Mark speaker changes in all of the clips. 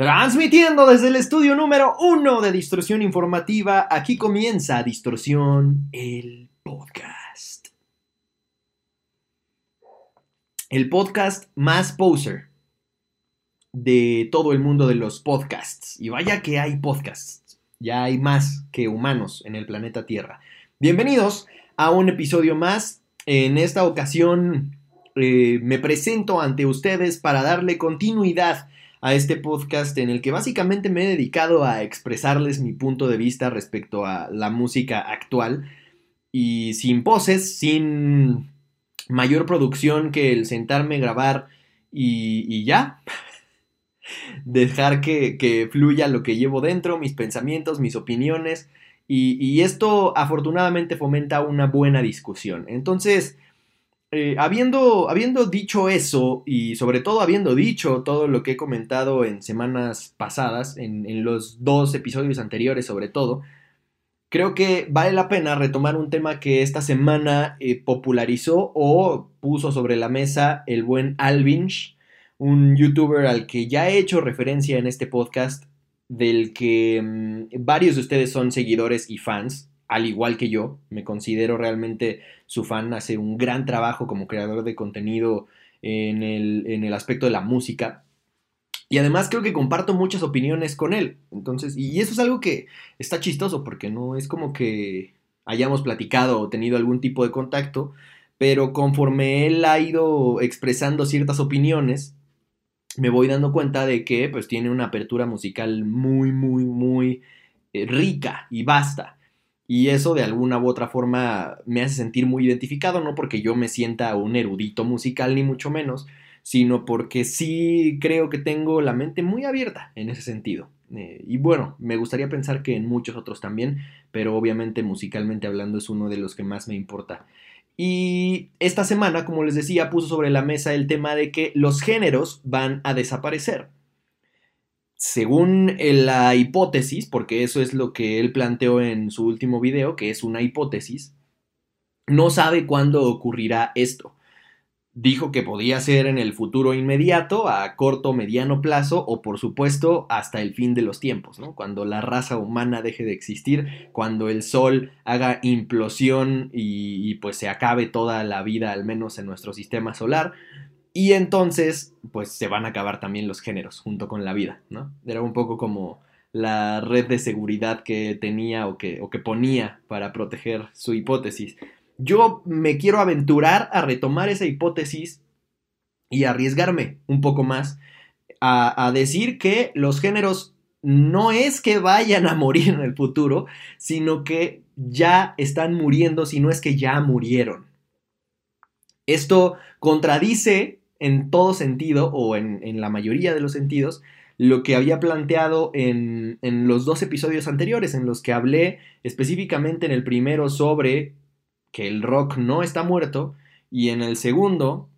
Speaker 1: Transmitiendo desde el estudio número uno de Distorsión Informativa, aquí comienza Distorsión, el podcast. El podcast más poser de todo el mundo de los podcasts. Y vaya que hay podcasts, ya hay más que humanos en el planeta Tierra. Bienvenidos a un episodio más. En esta ocasión eh, me presento ante ustedes para darle continuidad a este podcast en el que básicamente me he dedicado a expresarles mi punto de vista respecto a la música actual y sin poses, sin mayor producción que el sentarme, grabar y, ya. Dejar que, fluya lo que llevo dentro, mis pensamientos, mis opiniones. y esto afortunadamente fomenta una buena discusión. Entonces, eh, habiendo, habiendo dicho eso y sobre todo habiendo dicho todo lo que he comentado en semanas pasadas, en, los dos episodios anteriores sobre todo, creo que vale la pena retomar un tema que esta semana eh, popularizó o puso sobre la mesa el buen Alvinch, un youtuber al que ya he hecho referencia en este podcast, del que mm, varios de ustedes son seguidores y fans al igual que yo, me considero realmente su fan, hace un gran trabajo como creador de contenido en el, aspecto de la música. Y además creo que comparto muchas opiniones con él. Entonces, y eso es algo que está chistoso porque no es como que hayamos platicado o tenido algún tipo de contacto, pero conforme él ha ido expresando ciertas opiniones, me voy dando cuenta de que pues tiene una apertura musical muy, muy, muy eh, rica y vasta. Y eso de alguna u otra forma me hace sentir muy identificado, no porque yo me sienta un erudito musical ni mucho menos, sino porque sí creo que tengo la mente muy abierta en ese sentido. Eh, y bueno, me gustaría pensar que en muchos otros también, pero obviamente musicalmente hablando es uno de los que más me importa. Y esta semana, como les decía, puso sobre la mesa el tema de que los géneros van a desaparecer según la hipótesis, porque eso es lo que él planteó en su último video, que es una hipótesis, no sabe cuándo ocurrirá esto. Dijo que podía ser en el futuro inmediato, a corto mediano plazo, o por supuesto hasta el fin de los tiempos, ¿no? Cuando la raza humana deje de existir, cuando el sol haga implosión y, y pues se acabe toda la vida, al menos en nuestro sistema solar, y entonces, pues se van a acabar también los géneros junto con la vida, ¿no? Era un poco como la red de seguridad que tenía o que, o que ponía para proteger su hipótesis. Yo me quiero aventurar a retomar esa hipótesis y arriesgarme un poco más a, a decir que los géneros no es que vayan a morir en el futuro, sino que ya están muriendo, si no es que ya murieron. Esto contradice en todo sentido, o en, la mayoría de los sentidos, lo que había planteado en, en, los dos episodios anteriores, en los que hablé específicamente en el primero sobre que el rock no está muerto, y en el segundo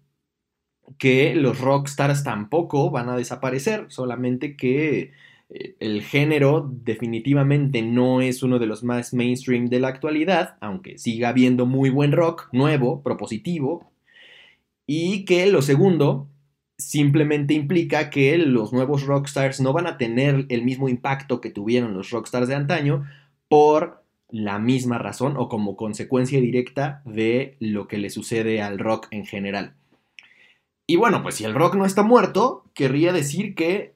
Speaker 1: que los rockstars tampoco van a desaparecer, solamente que eh, el género definitivamente no es uno de los más mainstream de la actualidad, aunque siga habiendo muy buen rock, nuevo, propositivo, y que lo segundo simplemente implica que los nuevos rockstars no van a tener el mismo impacto que tuvieron los rockstars de antaño por la misma razón o como consecuencia directa de lo que le sucede al rock en general. Y bueno, pues si el rock no está muerto, querría decir que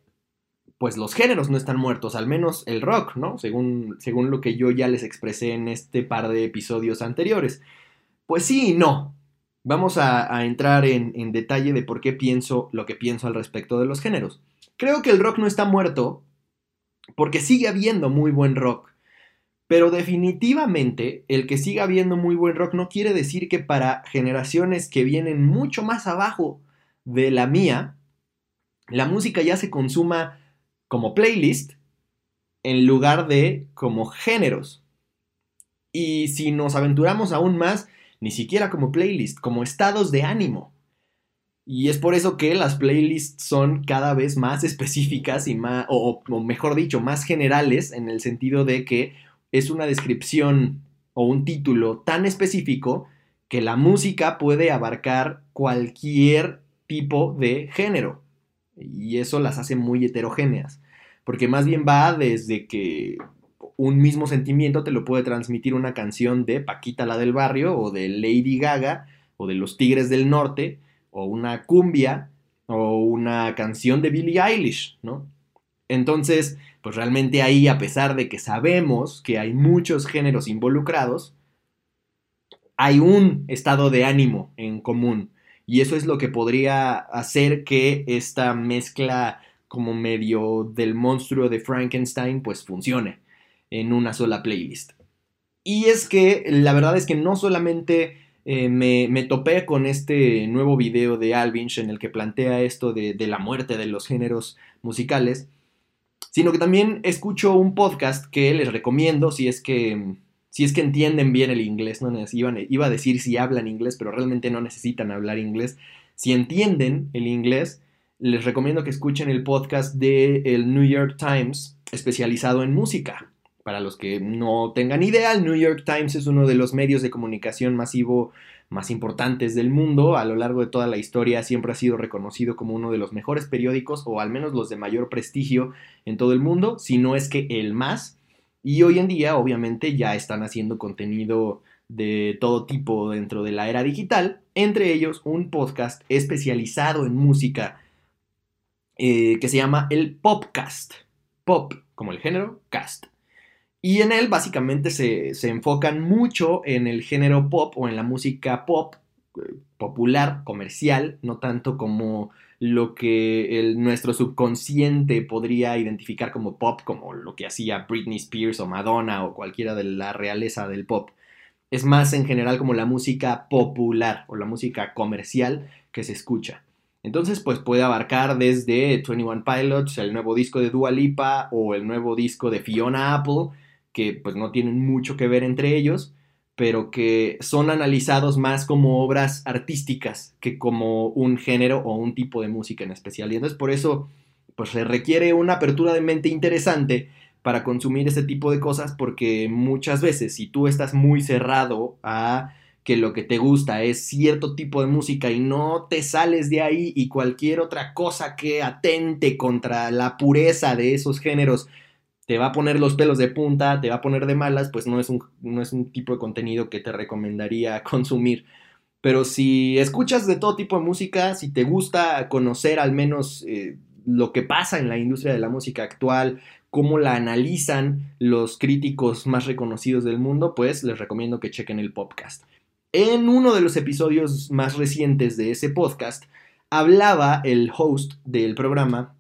Speaker 1: pues los géneros no están muertos, al menos el rock, ¿no? Según, según lo que yo ya les expresé en este par de episodios anteriores. Pues sí y no. Vamos a, entrar en, detalle de por qué pienso lo que pienso al respecto de los géneros. Creo que el rock no está muerto porque sigue habiendo muy buen rock. Pero definitivamente el que siga habiendo muy buen rock no quiere decir que para generaciones que vienen mucho más abajo de la mía, la música ya se consuma como playlist en lugar de como géneros. Y si nos aventuramos aún más, ni siquiera como playlist, como estados de ánimo. Y es por eso que las playlists son cada vez más específicas y más, o, mejor dicho, más generales en el sentido de que es una descripción o un título tan específico que la música puede abarcar cualquier tipo de género. Y eso las hace muy heterogéneas. porque más bien va desde que un mismo sentimiento te lo puede transmitir una canción de Paquita la del barrio o de Lady Gaga o de los Tigres del Norte o una cumbia o una canción de Billie Eilish, ¿no? Entonces, pues realmente ahí, a pesar de que sabemos que hay muchos géneros involucrados, hay un estado de ánimo en común. Y eso es lo que podría hacer que esta mezcla como medio del monstruo de Frankenstein pues funcione en una sola playlist. Y es que la verdad es que no solamente eh, me, topé con este nuevo video de Alvinch en el que plantea esto de, de, la muerte de los géneros musicales, sino que también escucho un podcast que les recomiendo si es que, si es que entienden bien el inglés. No iba, iba a decir si hablan inglés, pero realmente no necesitan hablar inglés. Si entienden el inglés, les recomiendo que escuchen el podcast del el New York Times especializado en música. Para los que no tengan idea, el New York Times es uno de los medios de comunicación masivo más importantes del mundo. A lo largo de toda la historia siempre ha sido reconocido como uno de los mejores periódicos o al menos los de mayor prestigio en todo el mundo, si no es que el más. Y hoy en día obviamente ya están haciendo contenido de todo tipo dentro de la era digital, entre ellos un podcast especializado en música eh, que se llama el Popcast. Pop como el género, cast. Y en él básicamente se, enfocan mucho en el género pop o en la música pop eh, popular, comercial, no tanto como lo que nuestro subconsciente podría identificar como pop, como lo que hacía Britney Spears o Madonna o cualquiera de la realeza del pop. Es más en general como la música popular o la música comercial que se escucha. Entonces, pues puede abarcar desde 21 Pilots, el nuevo disco de Dua Lipa o el nuevo disco de Fiona Apple, que pues no tienen mucho que ver entre ellos, pero que son analizados más como obras artísticas que como un género o un tipo de música en especial. Y entonces por eso pues se requiere una apertura de mente interesante para consumir este tipo de cosas porque muchas veces si tú estás muy cerrado a que lo que te gusta es cierto tipo de música y no te sales de ahí y cualquier otra cosa que atente contra la pureza de esos géneros te va a poner los pelos de punta, te va a poner de malas, pues no es un, no es un tipo de contenido que te recomendaría consumir. Pero si escuchas de todo tipo de música, si te gusta conocer al menos eh, lo que pasa en la industria de la música actual, cómo la analizan los críticos más reconocidos del mundo, pues les recomiendo que chequen el podcast. En uno de los episodios más recientes de ese podcast, hablaba el host del programa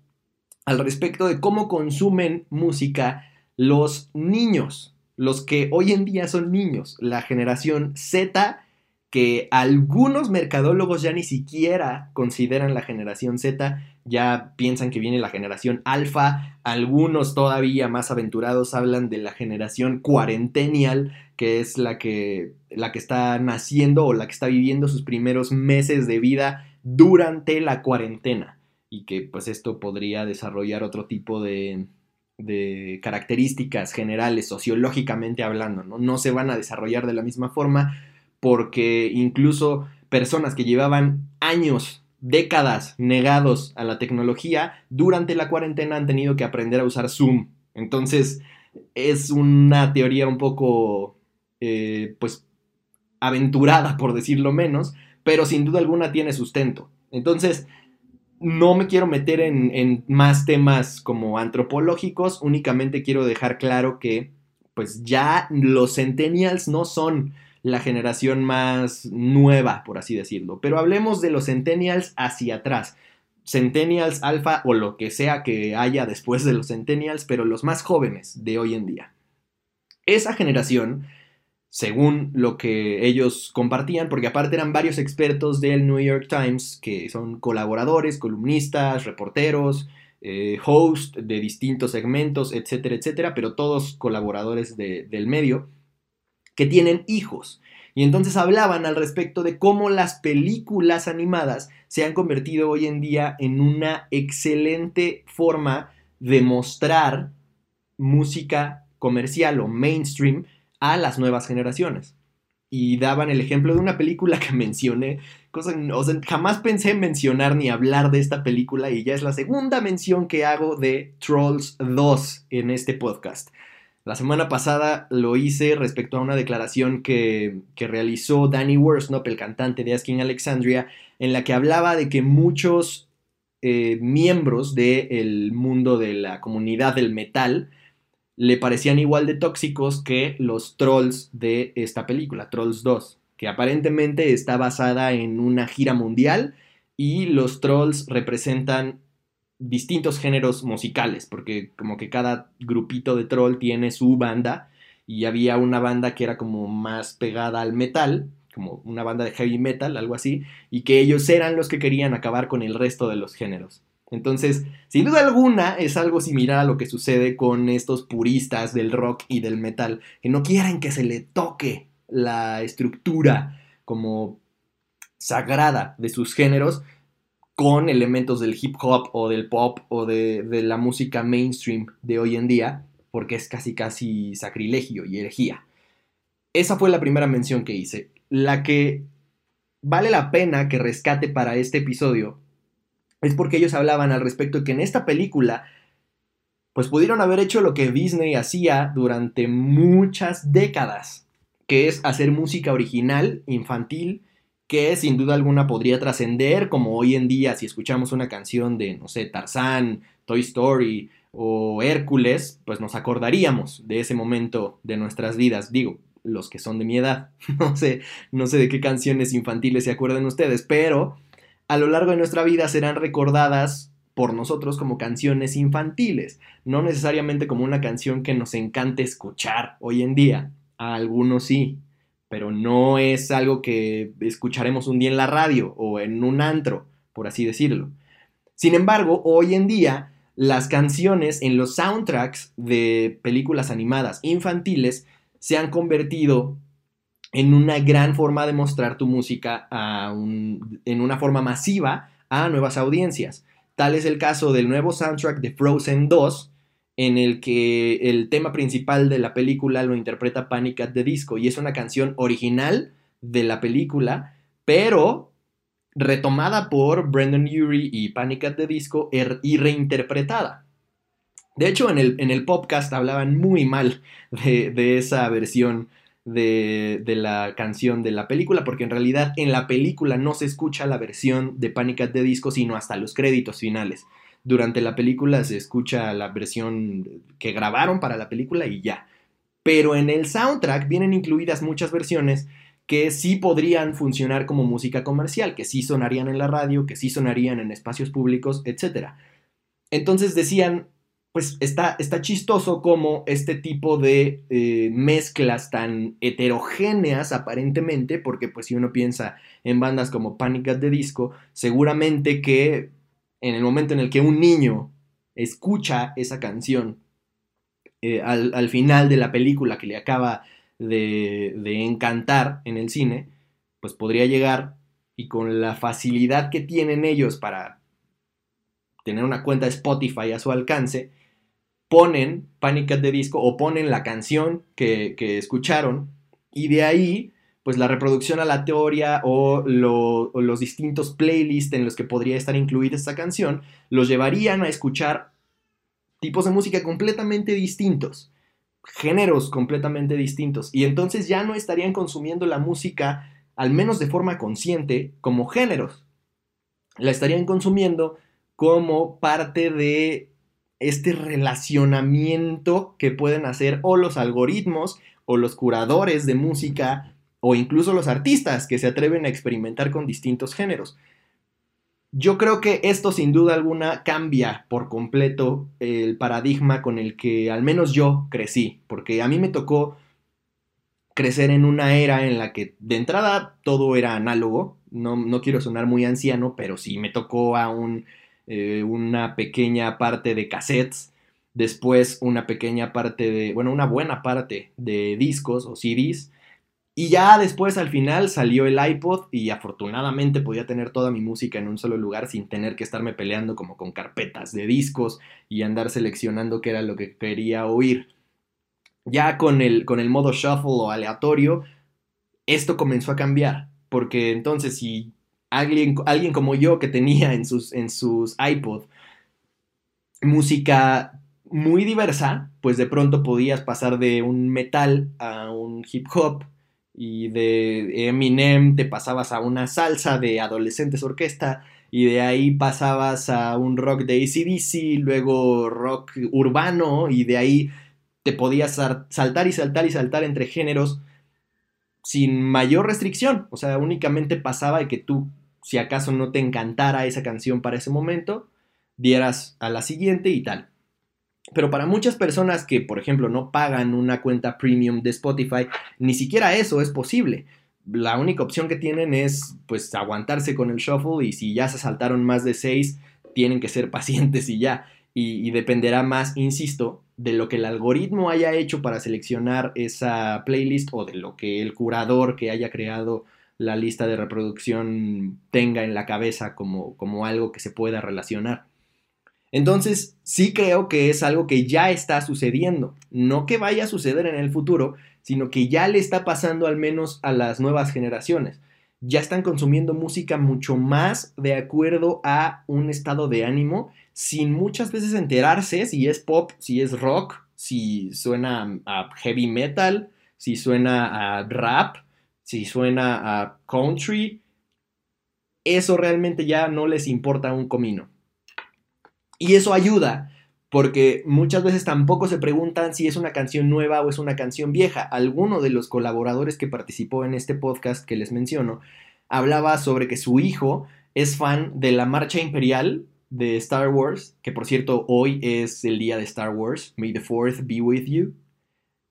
Speaker 1: al respecto de cómo consumen música los niños, los que hoy en día son niños, la generación Z, que algunos mercadólogos ya ni siquiera consideran la generación Z, ya piensan que viene la generación alfa, algunos todavía más aventurados hablan de la generación cuarentenial, que es la que, la que está naciendo o la que está viviendo sus primeros meses de vida durante la cuarentena y que pues esto podría desarrollar otro tipo de, características generales sociológicamente hablando, ¿no? No se van a desarrollar de la misma forma porque incluso personas que llevaban años, décadas negados a la tecnología, durante la cuarentena han tenido que aprender a usar Zoom. Entonces es una teoría un poco, eh, pues, aventurada, por decirlo menos, pero sin duda alguna tiene sustento. Entonces, no me quiero meter en, más temas como antropológicos, únicamente quiero dejar claro que pues ya los centennials no son la generación más nueva, por así decirlo, pero hablemos de los centennials hacia atrás. Centennials, alfa o lo que sea que haya después de los centennials, pero los más jóvenes de hoy en día. Esa generación según lo que ellos compartían, porque aparte eran varios expertos del New York Times, que son colaboradores, columnistas, reporteros, eh, host de distintos segmentos, etcétera, etcétera, pero todos colaboradores del medio, que tienen hijos. Y entonces hablaban al respecto de cómo las películas animadas se han convertido hoy en día en una excelente forma de mostrar música comercial o mainstream a las nuevas generaciones. y daban el ejemplo de una película que mencioné. Cosa, o sea, jamás pensé en mencionar ni hablar de esta película y ya es la segunda mención que hago de Trolls 2 en este podcast. La semana pasada lo hice respecto a una declaración que, realizó Danny Worsnop, el cantante de Asking Alexandria, en la que hablaba de que muchos eh, miembros del mundo de la comunidad del metal le parecían igual de tóxicos que los trolls de esta película, Trolls 2, que aparentemente está basada en una gira mundial y los trolls representan distintos géneros musicales, porque como que cada grupito de troll tiene su banda y había una banda que era como más pegada al metal, como una banda de heavy metal, algo así, y que ellos eran los que querían acabar con el resto de los géneros. Entonces, sin duda alguna, es algo similar a lo que sucede con estos puristas del rock y del metal, que no quieren que se le toque la estructura como sagrada de sus géneros, con elementos del hip hop o del pop o de, la música mainstream de hoy en día, porque es casi casi sacrilegio y herejía. Esa fue la primera mención que hice. La que vale la pena que rescate para este episodio es porque ellos hablaban al respecto de que en esta película pues pudieron haber hecho lo que Disney hacía durante muchas décadas, que es hacer música original, infantil, que sin duda alguna podría trascender, como hoy en día si escuchamos una canción de, no sé, Tarzán, Toy Story o Hércules, pues nos acordaríamos de ese momento de nuestras vidas, digo, los que son de mi edad, no sé, no sé de qué canciones infantiles se acuerdan ustedes, pero a lo largo de nuestra vida serán recordadas por nosotros como canciones infantiles, no necesariamente como una canción que nos encante escuchar hoy en día, a algunos sí, pero no es algo que escucharemos un día en la radio o en un antro, por así decirlo. Sin embargo, hoy en día, las canciones en los soundtracks de películas animadas infantiles se han convertido en una gran forma de mostrar tu música en una forma masiva a nuevas audiencias. Tal es el caso del nuevo soundtrack de Frozen 2, en el que el tema principal de la película lo interpreta Panic at the Disco y es una canción original de la película, pero retomada por Brendan Urie y Panic at the Disco er, y reinterpretada. De hecho, en el, en el podcast hablaban muy mal de, esa versión de, de, la canción de la película, porque en realidad en la película no se escucha la versión de Panic at the Disco, sino hasta los créditos finales durante la película se escucha la versión que grabaron para la película y ya. Pero en el soundtrack vienen incluidas muchas versiones que sí podrían funcionar como música comercial, que sí sonarían en la radio, que sí sonarían en espacios públicos, etc. Entonces decían, pues está, está chistoso como este tipo de eh, mezclas tan heterogéneas aparentemente, porque pues si uno piensa en bandas como Panic at the Disco, seguramente que en el momento en el que un niño escucha esa canción eh, al, final de la película que le acaba de, de encantar en el cine, pues podría llegar y con la facilidad que tienen ellos para tener una cuenta de Spotify a su alcance, ponen Panic at the Disco o ponen la canción que, que escucharon y de ahí pues la reproducción aleatoria o, o los distintos playlists en los que podría estar incluida esta canción los llevarían a escuchar tipos de música completamente distintos, géneros completamente distintos, y entonces ya no estarían consumiendo la música, al menos de forma consciente, como géneros. La estarían consumiendo como parte de este relacionamiento que pueden hacer o los algoritmos o los curadores de música o incluso los artistas que se atreven a experimentar con distintos géneros. Yo creo que esto sin duda alguna cambia por completo el paradigma con el que al menos yo crecí, porque a mí me tocó crecer en una era en la que de entrada todo era análogo, no, quiero sonar muy anciano, pero sí me tocó a eh, una pequeña parte de cassettes, después una pequeña parte de, bueno, una buena parte de discos o CDs, y ya después al final salió el iPod y afortunadamente podía tener toda mi música en un solo lugar sin tener que estarme peleando como con carpetas de discos y andar seleccionando qué era lo que quería oír. Ya con el, con el modo shuffle o aleatorio, esto comenzó a cambiar, porque entonces si alguien, alguien como yo que tenía en sus, en sus iPod música muy diversa, pues de pronto podías pasar de un metal a un hip hop y de Eminem te pasabas a una salsa de adolescentes orquesta y de ahí pasabas a un rock de ACDC, luego rock urbano y de ahí te podías saltar y saltar y saltar entre géneros sin mayor restricción, o sea, únicamente pasaba de que tú, si acaso no te encantara esa canción para ese momento, dieras a la siguiente y tal. Pero para muchas personas que, por ejemplo, no pagan una cuenta premium de Spotify, ni siquiera eso es posible. La única opción que tienen es, pues, aguantarse con el shuffle y si ya se saltaron más de seis, tienen que ser pacientes y ya. Y, dependerá más, insisto, de lo que el algoritmo haya hecho para seleccionar esa playlist o de lo que el curador que haya creado la lista de reproducción tenga en la cabeza como, como algo que se pueda relacionar. Entonces, sí creo que es algo que ya está sucediendo. No que vaya a suceder en el futuro, sino que ya le está pasando al menos a las nuevas generaciones. Ya están consumiendo música mucho más de acuerdo a un estado de ánimo, sin muchas veces enterarse si es pop, si es rock, si suena a heavy metal, si suena a rap, si suena a country. Eso realmente ya no les importa un comino. Y eso ayuda porque muchas veces tampoco se preguntan si es una canción nueva o es una canción vieja. Alguno de los colaboradores que participó en este podcast que les menciono hablaba sobre que su hijo es fan de la marcha imperial de Star Wars, que por cierto hoy es el día de Star Wars, May the Fourth be with you.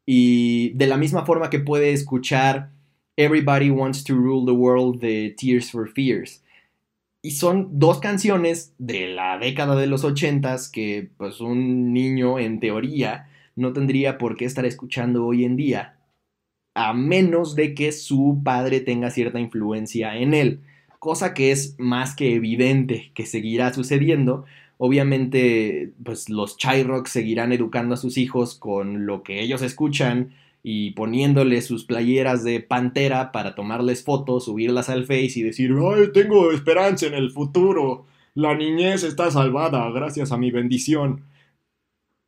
Speaker 1: Y de la misma forma que puede escuchar Everybody Wants to Rule the World de Tears for Fears. Y son dos canciones de la década de los ochentas que pues un niño en teoría no tendría por qué estar escuchando hoy en día, a menos de que su padre tenga cierta influencia en él, cosa que es más que evidente que seguirá sucediendo. Obviamente, pues los Chai Rock seguirán educando a sus hijos con lo que ellos escuchan, y poniéndole sus playeras de pantera para tomarles fotos, subirlas al Face y decir, ay, tengo esperanza en el futuro, la niñez está salvada gracias a mi bendición.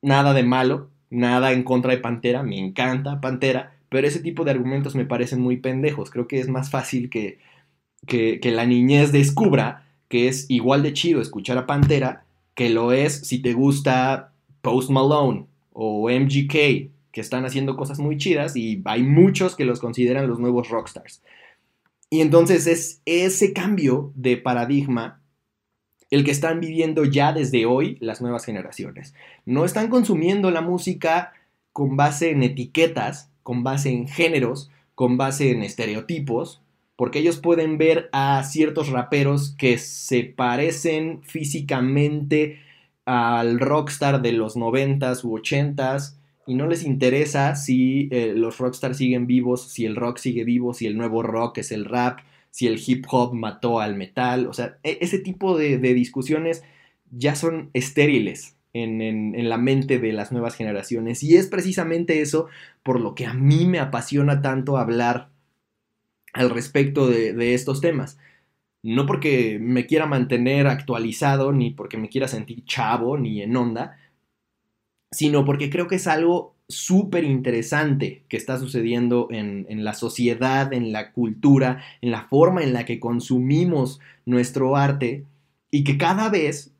Speaker 1: Nada de malo, nada en contra de Pantera, me encanta Pantera, pero ese tipo de argumentos me parecen muy pendejos, creo que es más fácil que, que, que la niñez descubra que es igual de chido escuchar a Pantera que lo es si te gusta Post Malone o MGK que están haciendo cosas muy chidas y hay muchos que los consideran los nuevos rockstars. Y entonces es ese cambio de paradigma el que están viviendo ya desde hoy las nuevas generaciones. No están consumiendo la música con base en etiquetas, con base en géneros, con base en estereotipos, porque ellos pueden ver a ciertos raperos que se parecen físicamente al rockstar de los 90s u 80s, y no les interesa si eh, los rockstars siguen vivos, si el rock sigue vivo, si el nuevo rock es el rap, si el hip hop mató al metal. O sea, e, ese tipo de, discusiones ya son estériles en, la mente de las nuevas generaciones. Y es precisamente eso por lo que a mí me apasiona tanto hablar al respecto de, de estos temas. No porque me quiera mantener actualizado, ni porque me quiera sentir chavo, ni en onda, sino porque creo que es algo súper interesante que está sucediendo en, la sociedad, en la cultura, en la forma en la que consumimos nuestro arte y que cada vez,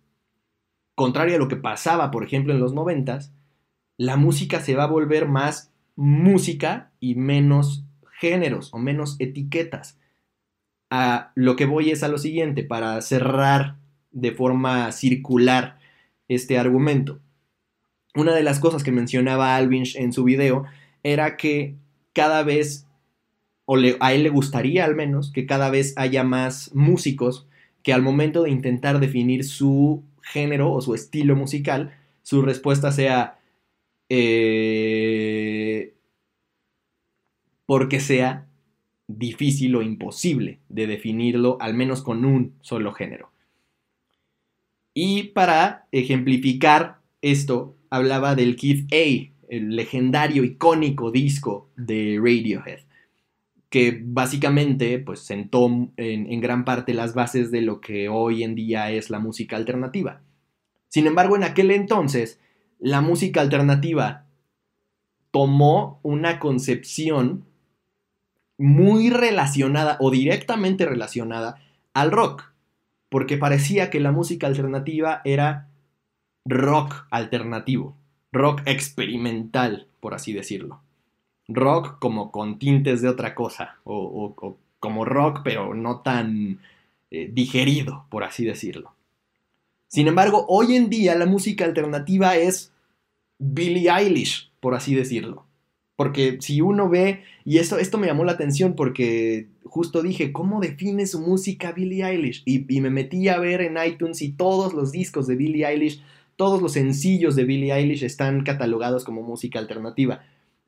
Speaker 1: contrario a lo que pasaba, por ejemplo, en los noventas, la música se va a volver más música y menos géneros o menos etiquetas. A lo que voy es a lo siguiente, para cerrar de forma circular este argumento una de las cosas que mencionaba Alvinch en su video era que cada vez, o a él le gustaría al menos, que cada vez haya más músicos que al momento de intentar definir su género o su estilo musical, su respuesta sea eh, porque sea difícil o imposible de definirlo, al menos con un solo género. Y para ejemplificar esto, hablaba del Kid A, el legendario, icónico disco de Radiohead. que básicamente pues sentó en, en, gran parte las bases de lo que hoy en día es la música alternativa. Sin embargo, en aquel entonces, la música alternativa tomó una concepción muy relacionada o directamente relacionada al rock, porque parecía que la música alternativa era rock alternativo, rock experimental, por así decirlo rock como con tintes de otra cosa, o, como rock pero no tan eh, digerido, por así decirlo. Sin embargo, hoy en día la música alternativa es Billie Eilish, por así decirlo. Porque si uno ve, y esto, esto me llamó la atención porque justo dije, ¿cómo define su música Billie Eilish? Y, y me metí a ver en iTunes y todos los discos de Billie Eilish, todos los sencillos de Billie Eilish están catalogados como música alternativa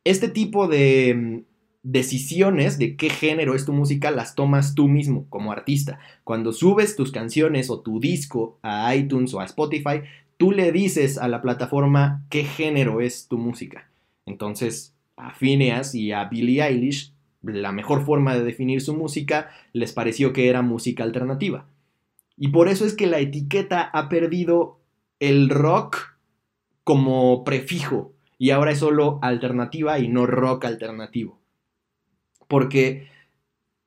Speaker 1: este tipo de mm, decisiones de qué género es tu música las tomas tú mismo como artista. Cuando subes tus canciones o tu disco a iTunes o a Spotify, tú le dices a la plataforma qué género es tu música. Entonces, a Phineas y a Billie Eilish, la mejor forma de definir su música les pareció que era música alternativa. Y por eso es que la etiqueta ha perdido el rock como prefijo y ahora es solo alternativa y no rock alternativo. Porque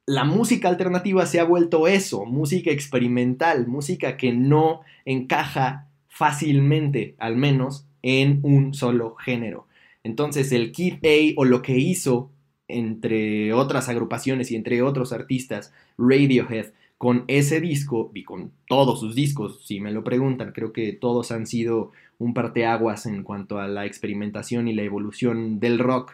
Speaker 1: la música alternativa se ha vuelto eso, música experimental, música que no encaja fácilmente, al menos, en un solo género. Entonces el Kid A o lo que hizo entre otras agrupaciones y entre otros artistas, Radiohead, con ese disco y con todos sus discos, si me lo preguntan, creo que todos han sido un parteaguas en cuanto a la experimentación y la evolución del rock.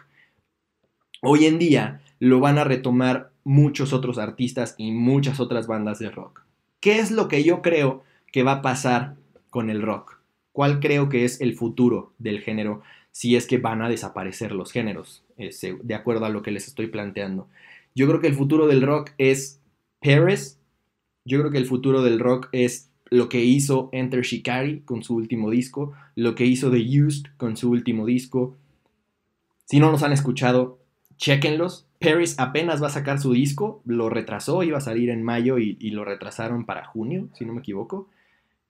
Speaker 1: Hoy en día lo van a retomar muchos otros artistas y muchas otras bandas de rock. ¿Qué es lo que yo creo que va a pasar con el rock? ¿Cuál creo que es el futuro del género si es que van a desaparecer los géneros, de acuerdo a lo que les estoy planteando? Yo creo que el futuro del rock es Paris, yo creo que el futuro del rock es lo que hizo Enter Shikari con su último disco, lo que hizo The Used con su último disco. Si no nos han escuchado, chequenlos. Paris apenas va a sacar su disco, lo retrasó, iba a salir en mayo y, lo retrasaron para junio, si no me equivoco.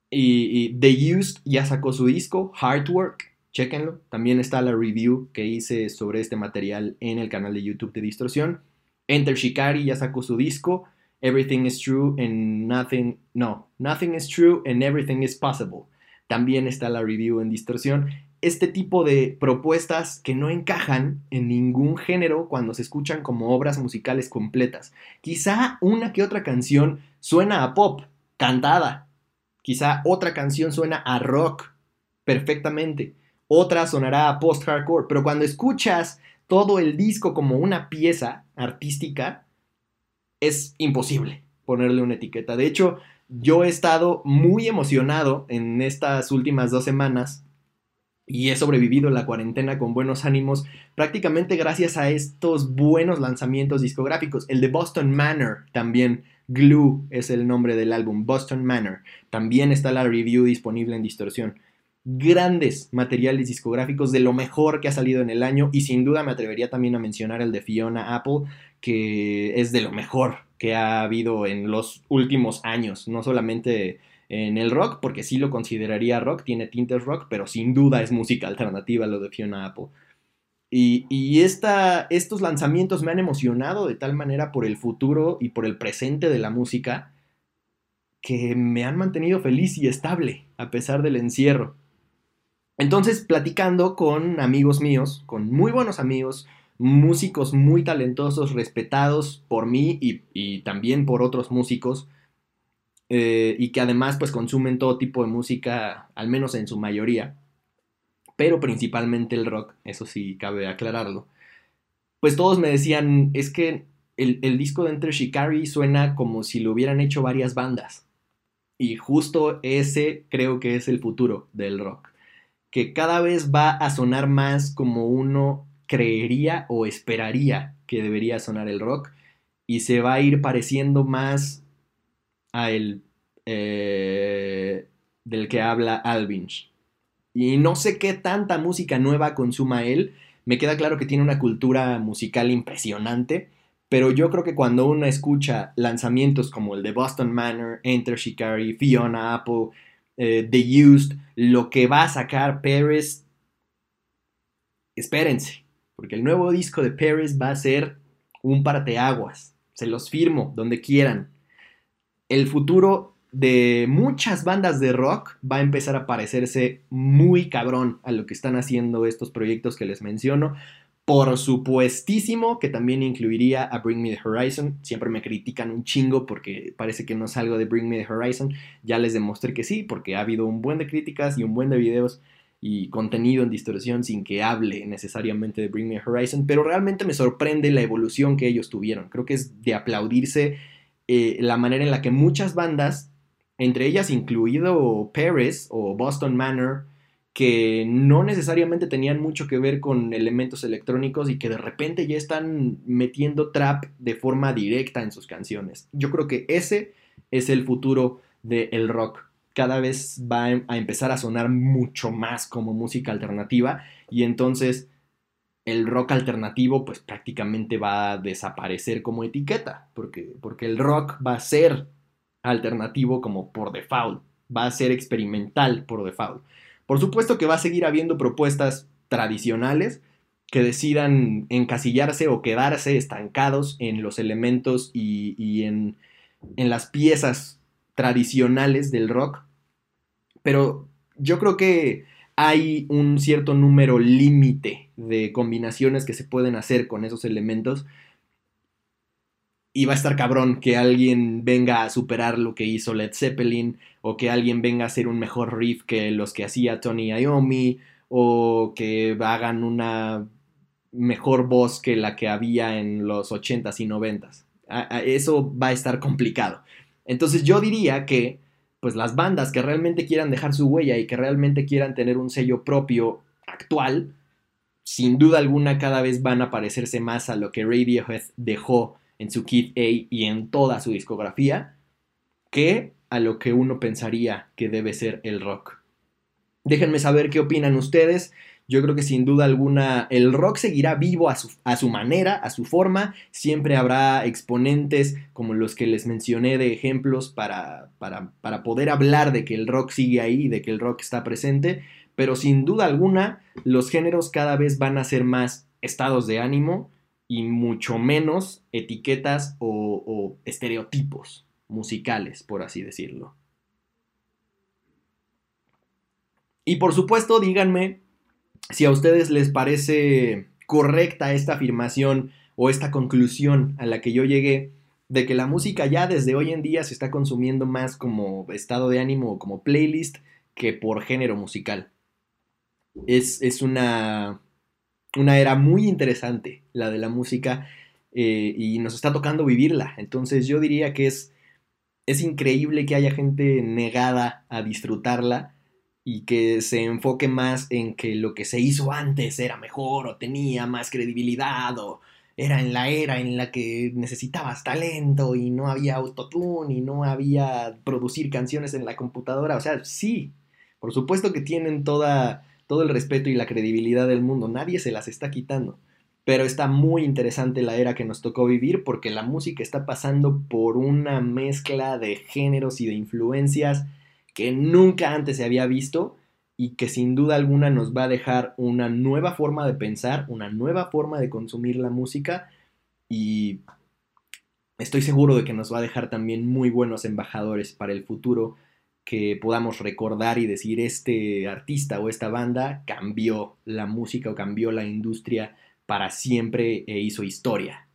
Speaker 1: Y, The Used ya sacó su disco, Hard Work, chequenlo. También está la review que hice sobre este material en el canal de YouTube de Distorsión. Enter Shikari ya sacó su disco. Everything is true and nothing, no, nothing is true and everything is possible. También está la review en distorsión. Este tipo de propuestas que no encajan en ningún género cuando se escuchan como obras musicales completas. Quizá una que otra canción suena a pop, cantada. Quizá otra canción suena a rock, perfectamente. Otra sonará a post-hardcore. Pero cuando escuchas todo el disco como una pieza artística, es imposible ponerle una etiqueta. De hecho, yo he estado muy emocionado en estas últimas dos semanas y he sobrevivido la cuarentena con buenos ánimos prácticamente gracias a estos buenos lanzamientos discográficos. El de Boston Manor también. Glue es el nombre del álbum, Boston Manor. También está la review disponible en distorsión grandes materiales discográficos de lo mejor que ha salido en el año y sin duda me atrevería también a mencionar el de Fiona Apple, que es de lo mejor que ha habido en los últimos años, no solamente en el rock, porque sí lo consideraría rock, tiene tintes rock, pero sin duda es música alternativa lo de Fiona Apple. Y, y estos lanzamientos me han emocionado de tal manera por el futuro y por el presente de la música que me han mantenido feliz y estable a pesar del encierro. Entonces, platicando con amigos míos, con muy buenos amigos, músicos muy talentosos, respetados por mí y, también por otros músicos, eh, y que además pues consumen todo tipo de música, al menos en su mayoría, pero principalmente el rock, eso sí cabe aclararlo. Pues todos me decían, es que el, el disco de Enter Shikari suena como si lo hubieran hecho varias bandas. Y justo ese creo que es el futuro del rock que cada vez va a sonar más como uno creería o esperaría que debería sonar el rock y se va a ir pareciendo más a el eh, del que habla Alvinch. Y no sé qué tanta música nueva consuma él. Me queda claro que tiene una cultura musical impresionante, pero yo creo que cuando uno escucha lanzamientos como el de Boston Manor, Enter Shikari, Fiona Apple, eh, The Used, lo que va a sacar Paris, espérense, porque el nuevo disco de Paris va a ser un parteaguas, se los firmo donde quieran. El futuro de muchas bandas de rock va a empezar a parecerse muy cabrón a lo que están haciendo estos proyectos que les menciono. Por supuestísimo que también incluiría a Bring Me the Horizon. Siempre me critican un chingo porque parece que no salgo de Bring Me the Horizon. Ya les demostré que sí, porque ha habido un buen de críticas y un buen de videos y contenido en distorsión sin que hable necesariamente de Bring Me Horizon. Pero realmente me sorprende la evolución que ellos tuvieron. Creo que es de aplaudirse eh, la manera en la que muchas bandas, entre ellas incluido Paris o Boston Manor, que no necesariamente tenían mucho que ver con elementos electrónicos y que de repente ya están metiendo trap de forma directa en sus canciones. Yo creo que ese es el futuro del rock. Cada vez va a empezar a sonar mucho más como música alternativa y entonces el rock alternativo pues prácticamente va a desaparecer como etiqueta, porque, porque el rock va a ser alternativo como por default, va a ser experimental por default. Por supuesto que va a seguir habiendo propuestas tradicionales que decidan encasillarse o quedarse estancados en los elementos y, en, en las piezas tradicionales del rock. Pero yo creo que hay un cierto número límite de combinaciones que se pueden hacer con esos elementos. Y va a estar cabrón que alguien venga a superar lo que hizo Led Zeppelin o que alguien venga a hacer un mejor riff que los que hacía Tony Iommi, o que hagan una mejor voz que la que había en los 80s y 90s. Eso va a estar complicado. Entonces yo diría que pues las bandas que realmente quieran dejar su huella y que realmente quieran tener un sello propio actual, sin duda alguna cada vez van a parecerse más a lo que Radiohead dejó en su Kid A y en toda su discografía, que a lo que uno pensaría que debe ser el rock. Déjenme saber qué opinan ustedes. Yo creo que sin duda alguna el rock seguirá vivo a su, a su, manera, a su forma. Siempre habrá exponentes como los que les mencioné de ejemplos para, para, para poder hablar de que el rock sigue ahí, de que el rock está presente. Pero sin duda alguna los géneros cada vez van a ser más estados de ánimo y mucho menos etiquetas o, o estereotipos musicales, por así decirlo. Y por supuesto, díganme si a ustedes les parece correcta esta afirmación o esta conclusión a la que yo llegué de que la música ya desde hoy en día se está consumiendo más como estado de ánimo o como playlist que por género musical. Es, es una, una era muy interesante la de la música eh, y nos está tocando vivirla. Entonces yo diría que es es increíble que haya gente negada a disfrutarla y que se enfoque más en que lo que se hizo antes era mejor o tenía más credibilidad o era en la era en la que necesitabas talento y no había autotune y no había producir canciones en la computadora. O sea, sí, por supuesto que tienen toda, todo el respeto y la credibilidad del mundo, nadie se las está quitando. Pero está muy interesante la era que nos tocó vivir porque la música está pasando por una mezcla de géneros y de influencias que nunca antes se había visto y que sin duda alguna nos va a dejar una nueva forma de pensar, una nueva forma de consumir la música y estoy seguro de que nos va a dejar también muy buenos embajadores para el futuro que podamos recordar y decir este artista o esta banda cambió la música o cambió la industria para siempre e hizo historia.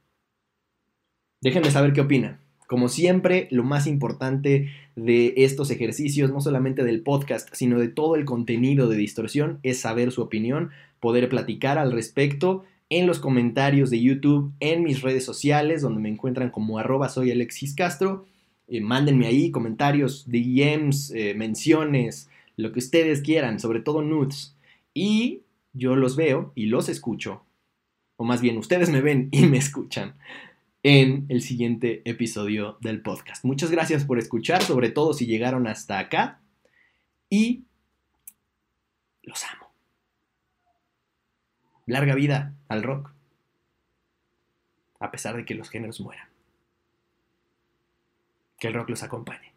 Speaker 1: Déjenme saber qué opinan. Como siempre, lo más importante de estos ejercicios, no solamente del podcast, sino de todo el contenido de distorsión, es saber su opinión, poder platicar al respecto en los comentarios de YouTube, en mis redes sociales, donde me encuentran como arroba soy Alexis Castro. Eh, mándenme ahí comentarios, DMs, eh, menciones, lo que ustedes quieran, sobre todo nudes. Y yo los veo y los escucho o más bien ustedes me ven y me escuchan en el siguiente episodio del podcast. Muchas gracias por escuchar, sobre todo si llegaron hasta acá. Y los amo. Larga vida al rock. a pesar de que los géneros mueran. Que el rock los acompañe.